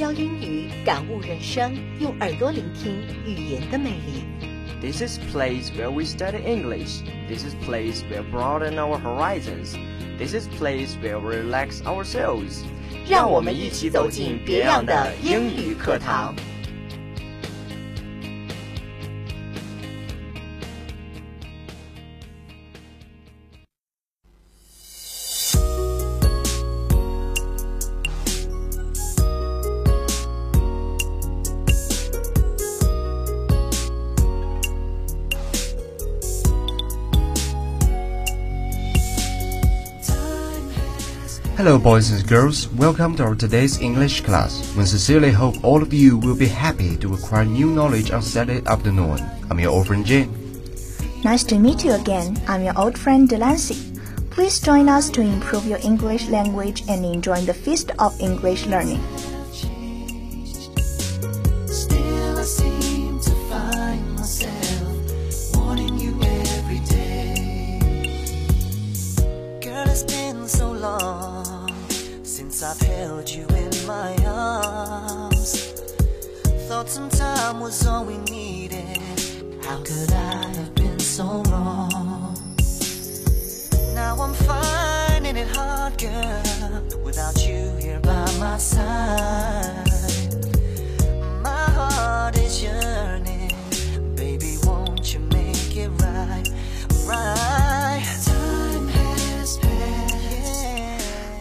聚焦英语，感悟人生，用耳朵聆听语言的魅力。This is place where we study English. This is place where broaden our horizons. This is place where we relax ourselves. 让我们一起走进别样的英语课堂。 Hello, boys and girls. Welcome to our today's English class. We sincerely hope all of you will be happy to acquire new knowledge on Saturday afternoon. I'm your old friend Jane. Nice to meet you again. I'm your old friend Delancey. Please join us to improve your English language and enjoy the feast of English learning.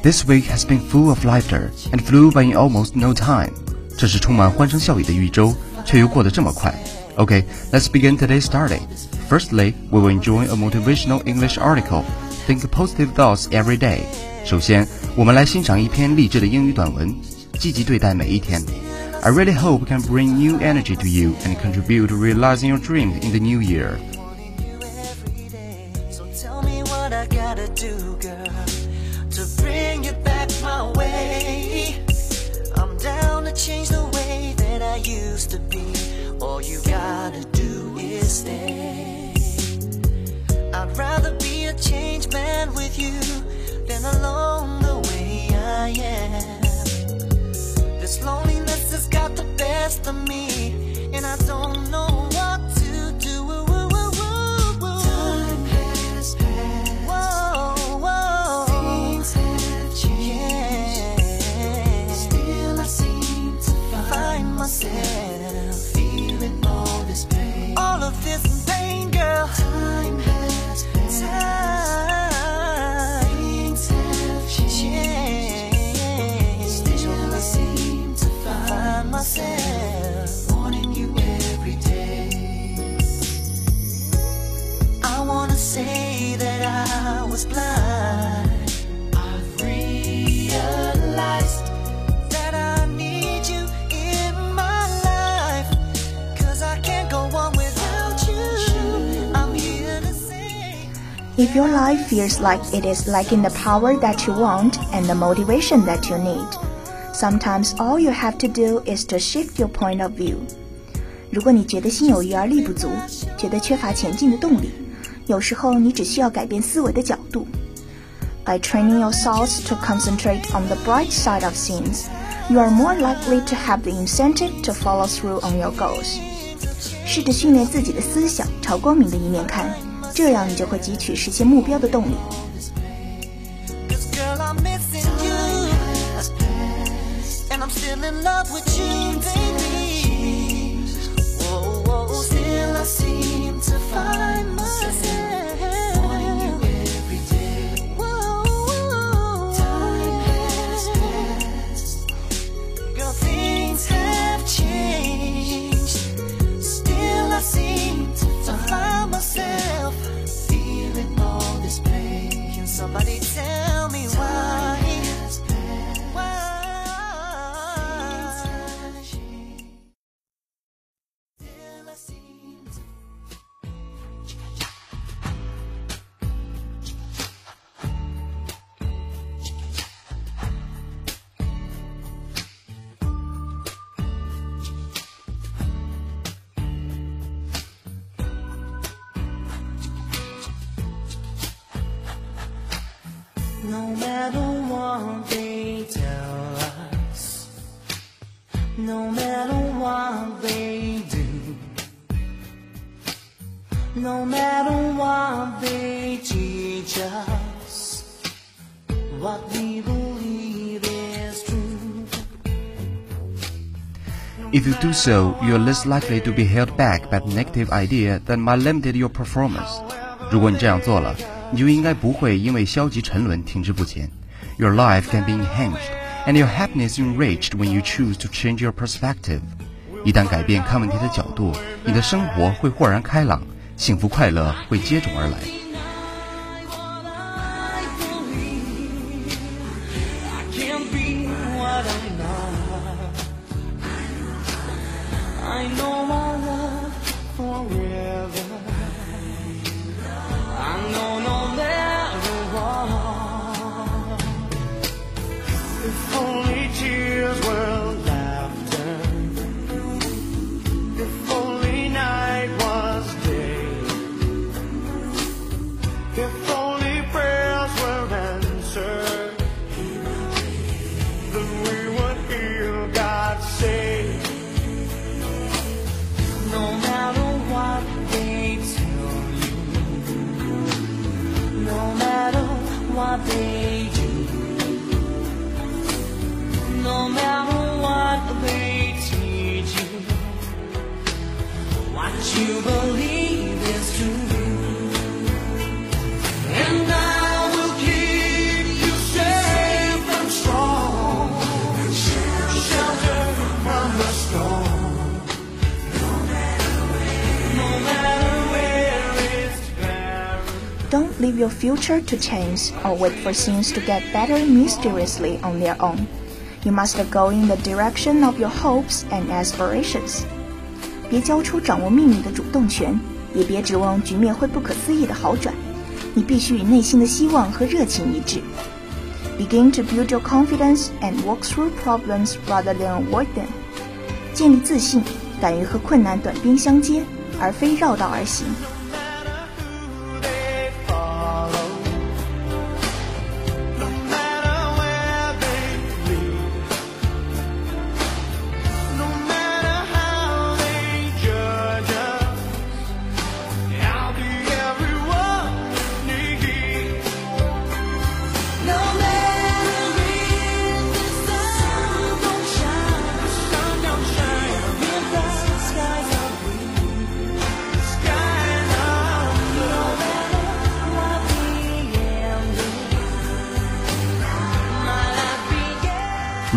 This week has been full of laughter and flew by in almost no time. 这是充满欢声笑语的一周，却又过得这么快。Okay, let's begin today's study. Firstly, we will enjoy a motivational English article. Think positive thoughts every day. 首先，我们来欣赏一篇励志的英语短文，积极对待每一天。I really hope we can bring new energy to you and contribute to realizing your dreams in the new year. Gotta do, girl, to bring you back my way. I'm down to change the way that I used to be. All you gotta do is stay. I'd rather be a changed man with you than alone the way I am. This loneliness has got the best of me, and I don't know what to feels like it is lacking the power that you want and the motivation that you need, sometimes all you have to do is to shift your point of view. 如果你觉得心有余而力不足，觉得缺乏前进的动力，有时候你只需要改变思维的角度。By training your thoughts to concentrate on the bright side of things, you are more likely to have the incentive to follow through on your goals. 试着训练自己的思想朝光明的一面看， 这样你就会汲取实现目标的动力。No matter what they tell us, no matter what they do, no matter what they teach us, what we believe is true. If you do so, you are less likely to be held back by the negative idea that might limit your performance. 如果你这样做了， 你就应该不会因为消极沉沦停滞不前。Your life can be enhanced and your happiness enriched when you choose to change your perspective. 一旦改变看问题的角度，你的生活会豁然开朗，幸福快乐会接踵而来。your future to chance or wait for things to get better mysteriously on their own. You must go in the direction of your hopes and aspirations. 别交出掌握命运的主动权，也别指望局面会不可思议的好转。你必须与内心的希望和热情一致。Begin to build your confidence and walk through problems rather than avoid them. 建立自信，敢于和困难短兵相接，而非绕道而行。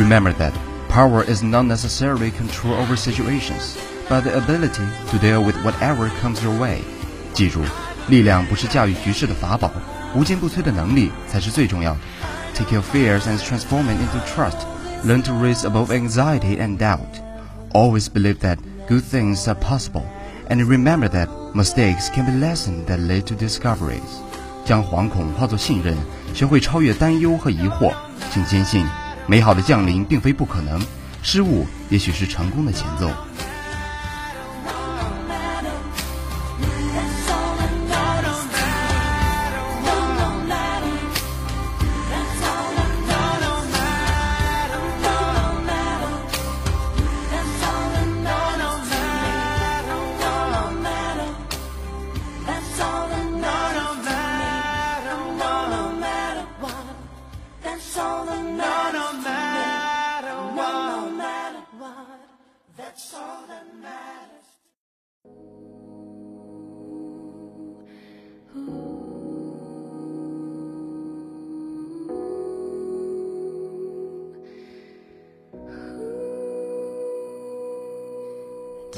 Remember that power is not necessarily control over situations, but the ability to deal with whatever comes your way. 记住，力量不是驾驭局势的法宝，无坚不摧的能力才是最重要的。Take your fears and transform it into trust. Learn to rise above anxiety and doubt. Always believe that good things are possible, and remember that mistakes can be lessons that lead to discoveries. 将惶恐化作信任，学会超越担忧和疑惑，请坚信， 美好的降临并非不可能，失误也许是成功的前奏。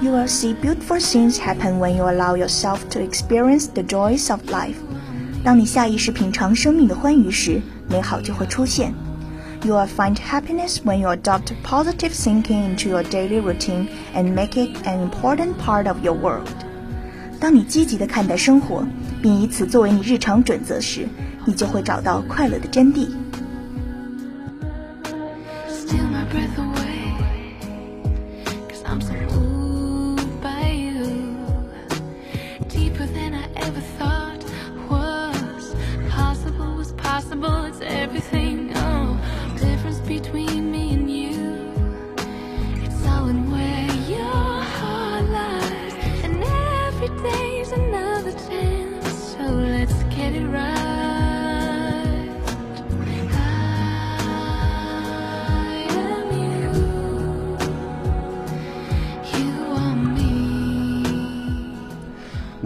You will see beautiful things happen when you allow yourself to experience the joys of life. 当你下意识品尝生命的欢愉时， 美好就会出现。You will find happiness when you adopt positive thinking into your daily routine and make it an important part of your world. 当你积极地看待生活，并以此作为你日常准则时，你就会找到快乐的真谛。 Steal my breath away. Cause I'm so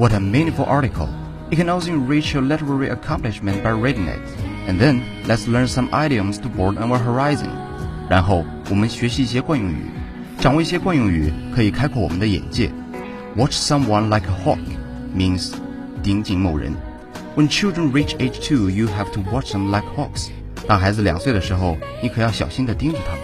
What a meaningful article! You can also enrich your literary accomplishment by reading it. And then let's learn some idioms to broaden our horizon. 然后我们学习一些惯用语，掌握一些惯用语可以开阔我们的眼界。Watch someone like a hawk means 盯紧某人。When children reach age two, you have to watch them like hawks. 当孩子两岁的时候，你可要小心地盯着他们。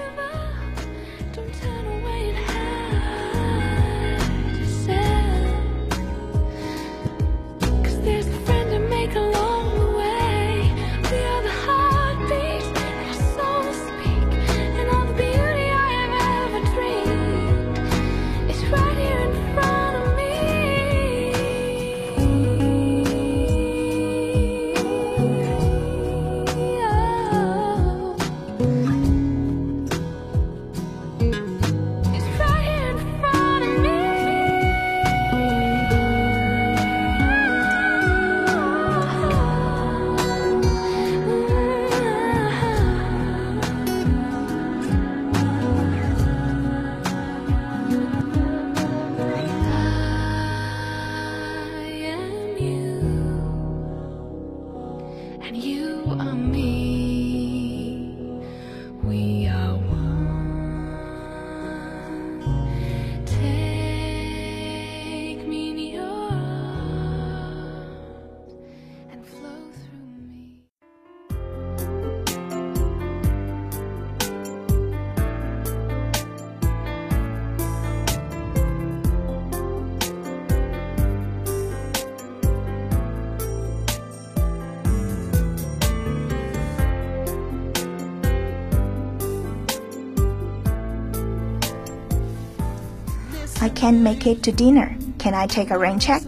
can't make it to dinner. Can I take a rain check?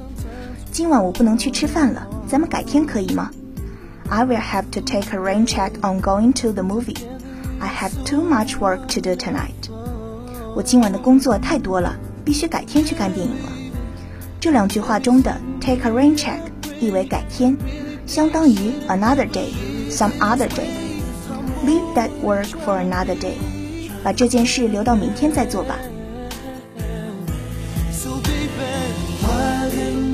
今晚我不能去吃饭了，咱们改天可以吗？I will have to take a rain check on going to the movie. I have too much work to do tonight. 我今晚的工作太多了，必须改天去看电影了。这两句话中的 take a rain check 意为改天，相当于 another day, some other day. Leave that work for another day. 把这件事留到明天再做吧。 Why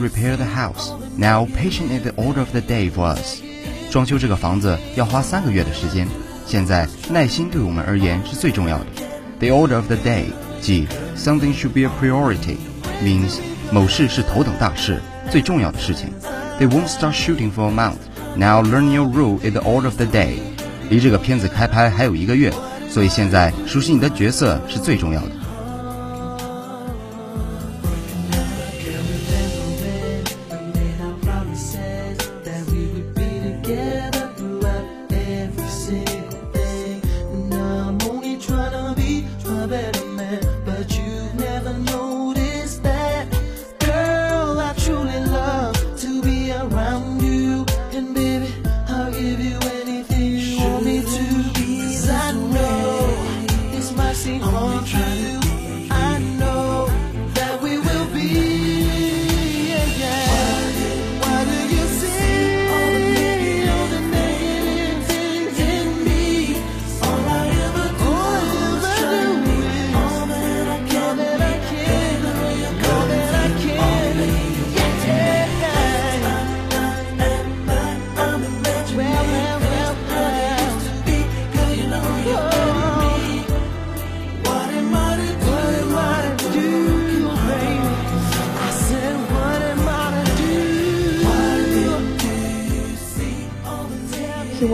repair the house. Now, patient is the order of the day for us. 装修这个房子要花三个月的时间。现在，耐心对我们而言是最重要的。The order of the day，即 something should be a priority means 某事是头等大事，最重要的事情。They won't start shooting for a month. Now learn your rule is the order of the day. 离这个片子开拍还有一个月，所以现在熟悉你的角色是最重要的。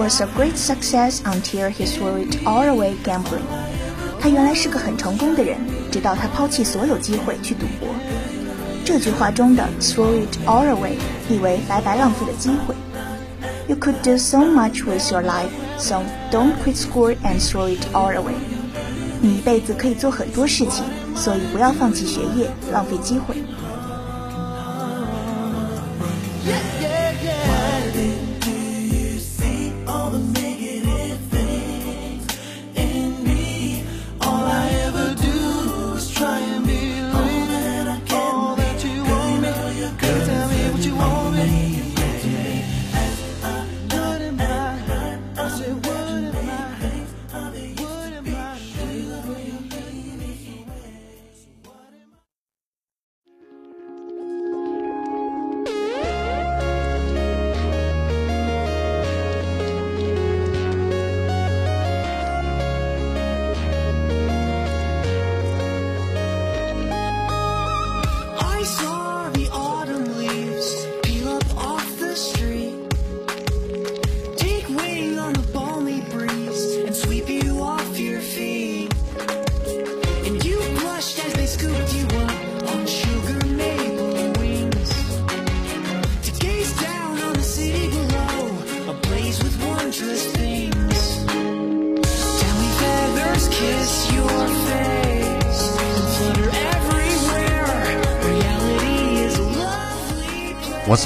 was a great success until he threw it all away gambling. 他原来是个很成功的人，直到他抛弃所有机会去赌博。这句话中的 throw it all away 意为白白浪费的机会。You could do so much with your life, so don't quit school and throw it all away. 你一辈子可以做很多事情，所以不要放弃学业，浪费机会。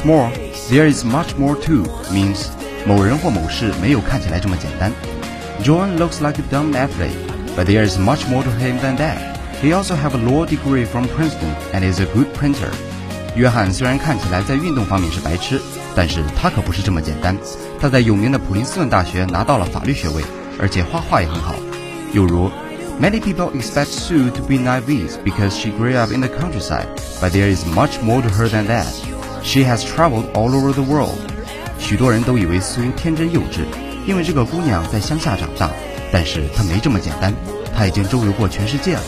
What's more, there is much more too means 某人或某事没有看起来这么简单。John looks like a dumb athlete, but there is much more to him than that. He also have a law degree from Princeton and is a good printer. 约翰虽然看起来在运动方面是白痴，但是他可不是这么简单。他在有名的普林斯顿大学拿到了法律学位，而且画画也很好。又如，Many people expect Sue to be naive because she grew up in the countryside, but there is much more to her than that. She has traveled all over the world. 许多人都以为苏天真幼稚，因为这个姑娘在乡下长大，但是她没这么简单，她已经周游过全世界了。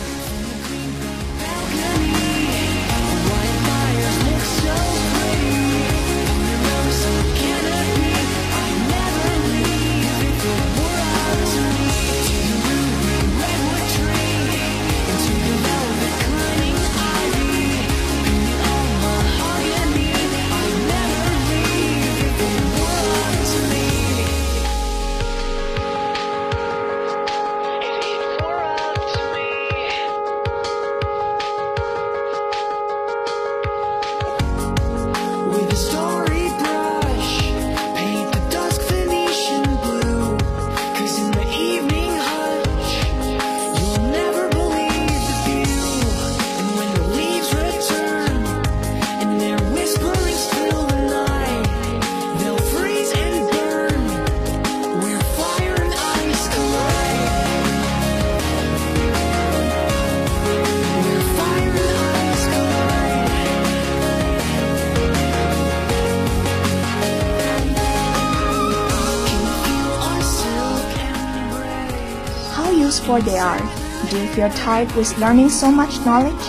How useful they are. Do you feel tired with learning so much knowledge?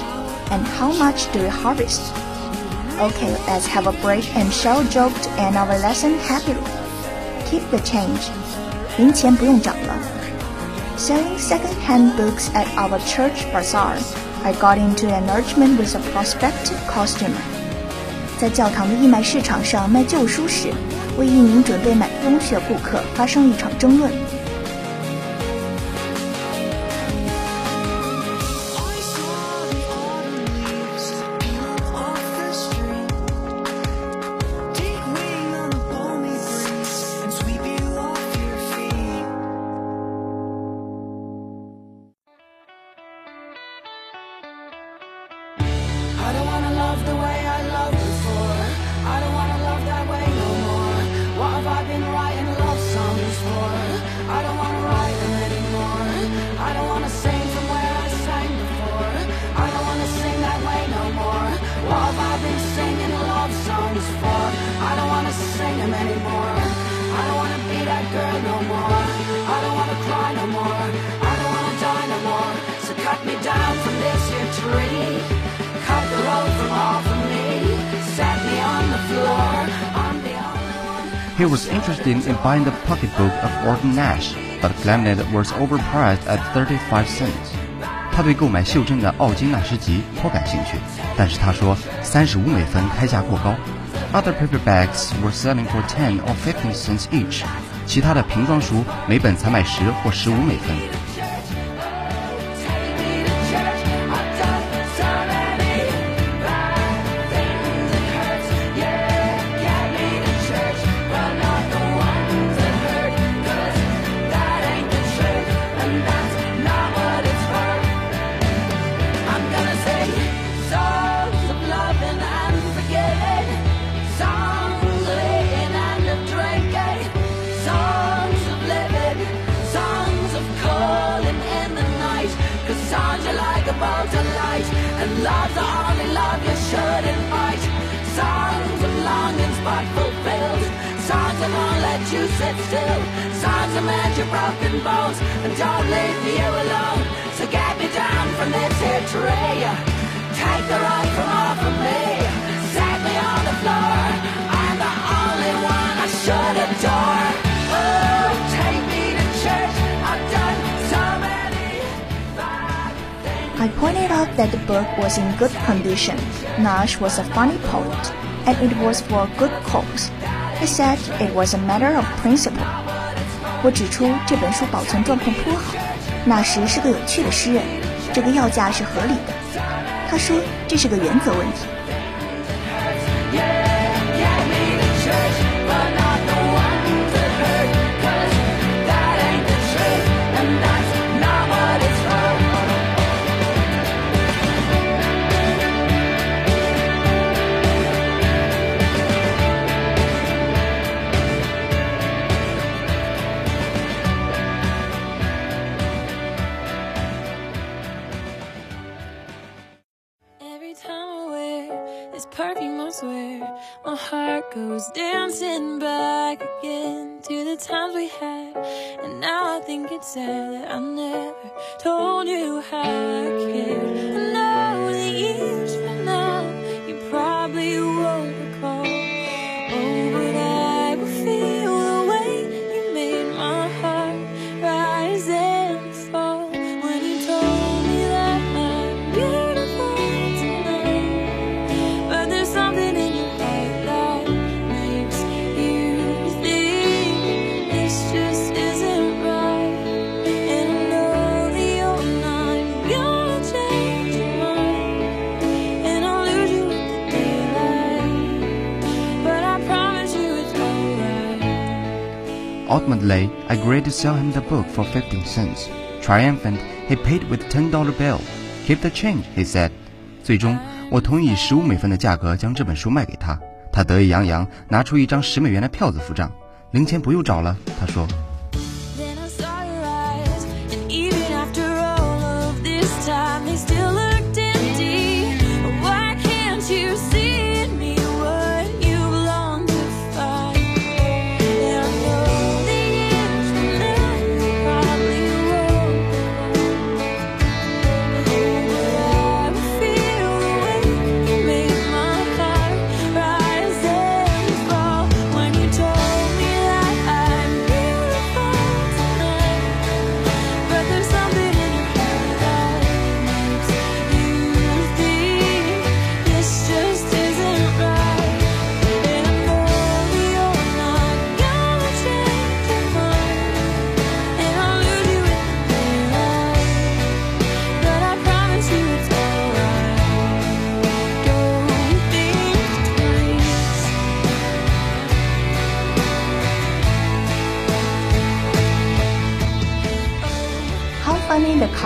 And how much do you harvest? Okay, let's have a break and share a joke to end our lesson happily. Keep the change. 零钱不用找了。Selling second-hand books at our church bazaar, I got into an argument with a prospective customer. 在教堂的义卖市场上卖旧书时， 为一名准备买东西的顾客发生了一场争论。 interested in buying the pocketbook of Ogden Nash, but claimed it was overpriced at 35 cents. 他对购买袖珍的奥金纳诗集颇感兴趣，但是他说三十五美分开价过高。Other paperbacks were selling for 10 or 15 cents each. 其他的瓶装书每本才卖十或十五美分。Mend your broken bones and don't leave you alone. So get me down from this here tree, take the road from off of me, set me on the floor. I'm the only one I should adore. Oh. I pointed out that the book was in good condition. Nash was a funny poet, and it was for a good cause. He said it was a matter of principle. 我指出这本书保存状况颇好，那时是个有趣的诗人，这个要价是合理的。他说这是个原则问题。Think it's sad that I never told you how Ultimately, I agreed to sell him the book for 15 cents. Triumphant, he paid with a $10 bill. Keep the change, he said. 最终，我同意以十五美分的价格将这本书卖给他。他得意洋洋拿出一张十美元的票子付账，零钱不用找了。他说。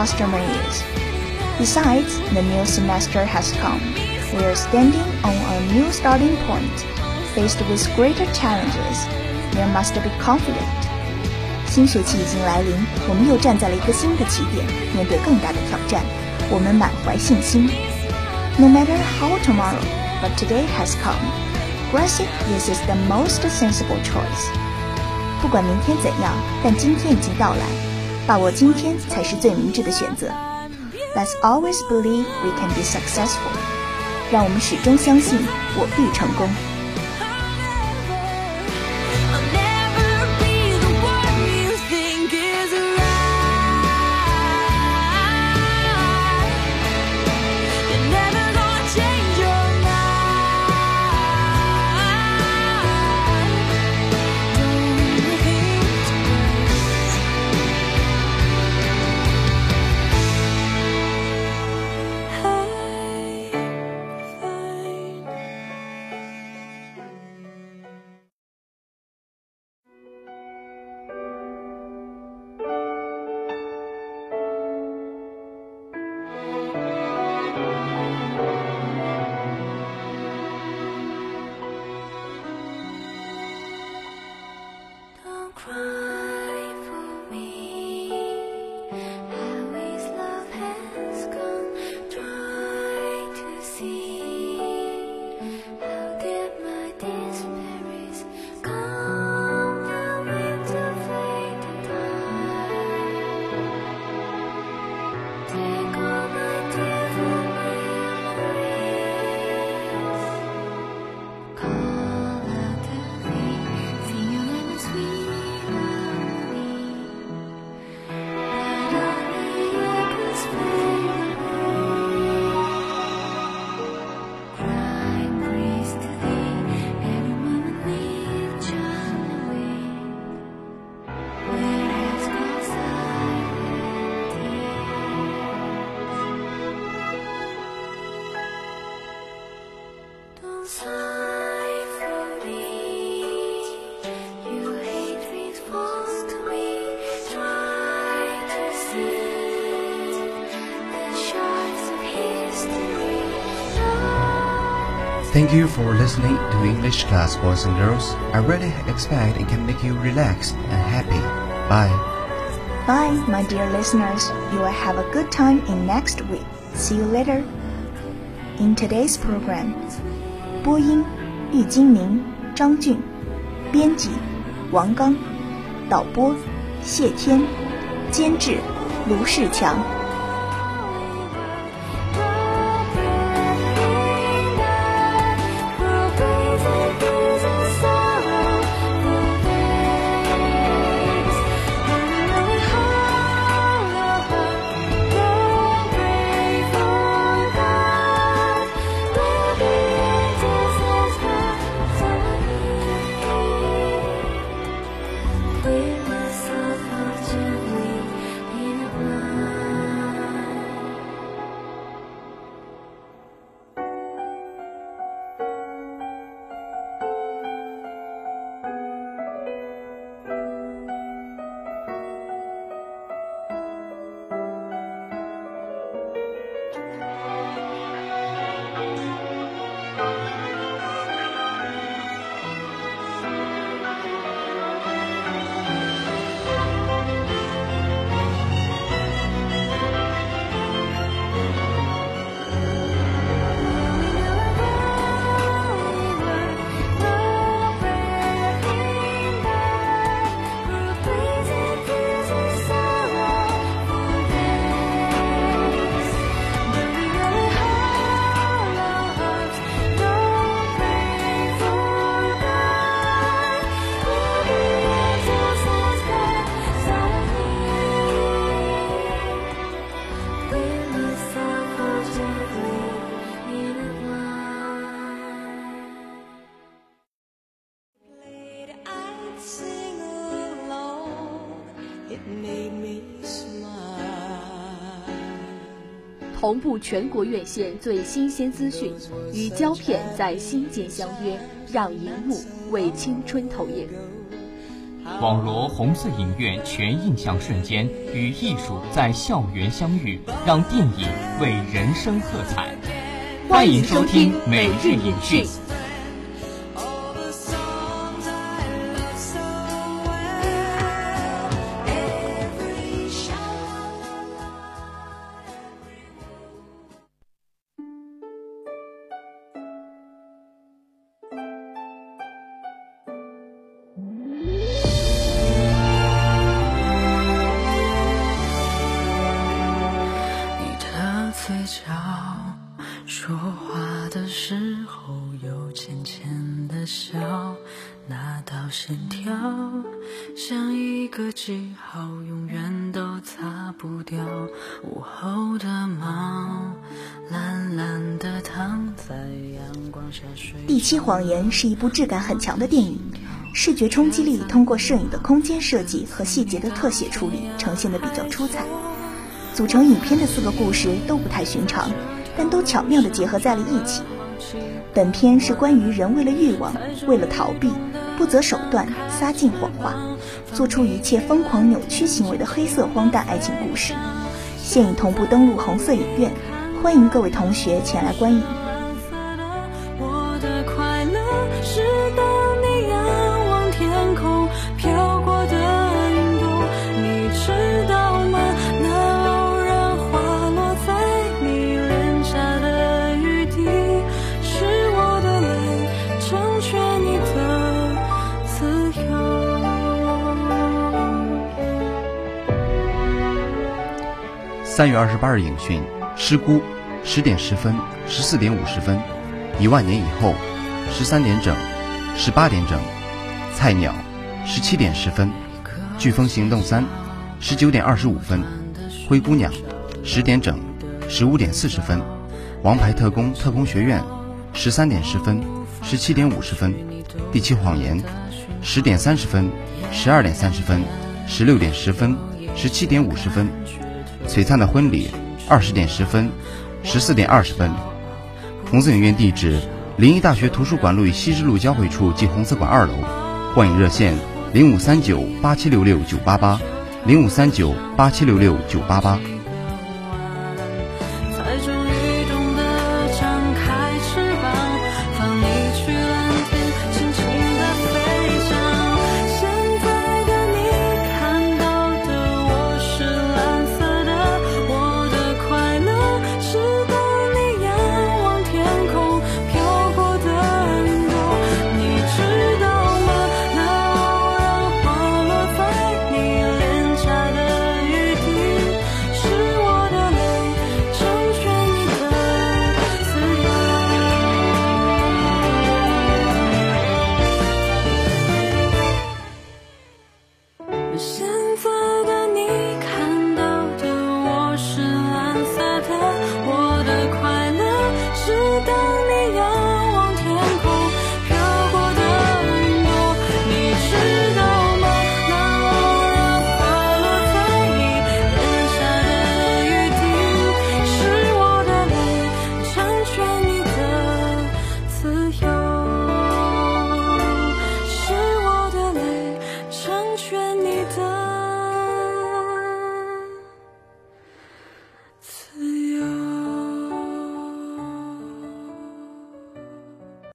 customer is. Besides, the new semester has come. We are standing on a new starting point, faced with greater challenges. There must be confidence. 新学期已经来临，我们又站在了一个新的起点，面对更大的挑战，我们满怀信心。No matter how tomorrow, but today has come. Gracie, this is the most sensible choice. 不管明天怎样，但今天已经到来， 把握今天才是最明智的选择。Let's always believe we can be successful. 让我们始终相信，我必成功。Thank you for listening to English class, boys and girls. I really expect it can make you relaxed and happy. Bye. Bye, my dear listeners. You will have a good time in next week. See you later. In today's program, 播音易金明、张俊，编辑王刚，导播谢天，监制卢世强。同步全国院线最新鲜资讯，与胶片在心间相约，让荧幕为青春投影。网罗红色影院全印象瞬间，与艺术在校园相遇，让电影为人生喝彩。欢迎收听每日影讯。浅浅的笑，那道线条像一个记号，永远都擦不掉。午后的猫，懒懒的躺在阳光下睡。《第七谎言》是一部质感很强的电影，视觉冲击力通过摄影的空间设计和细节的特写处理呈现的比较出彩。组成影片的四个故事都不太寻常，但都巧妙地结合在了一起。本片是关于人为了欲望、为了逃避，不择手段、撒尽谎话，做出一切疯狂扭曲行为的黑色荒诞爱情故事。现已同步登录红色影院，欢迎各位同学前来观影。三月二十八日影讯：失孤，十点十分，十四点五十分，一万年以后，十三点整，十八点整，菜鸟，十七点十分，飓风行动三，十九点二十五分，灰姑娘，十点整，十五点四十分，王牌特工特工学院，十三点十分，十七点五十分，第七谎言，十点三十分，十二点三十分，十六点十分，十七点五十分。璀璨的婚礼，二十点十分，十四点二十分。红色影院地址：临沂大学图书馆路与西直路交汇处即红色馆二楼。观影热线：零五三九八七六六九八八，零五三九八七六六九八八。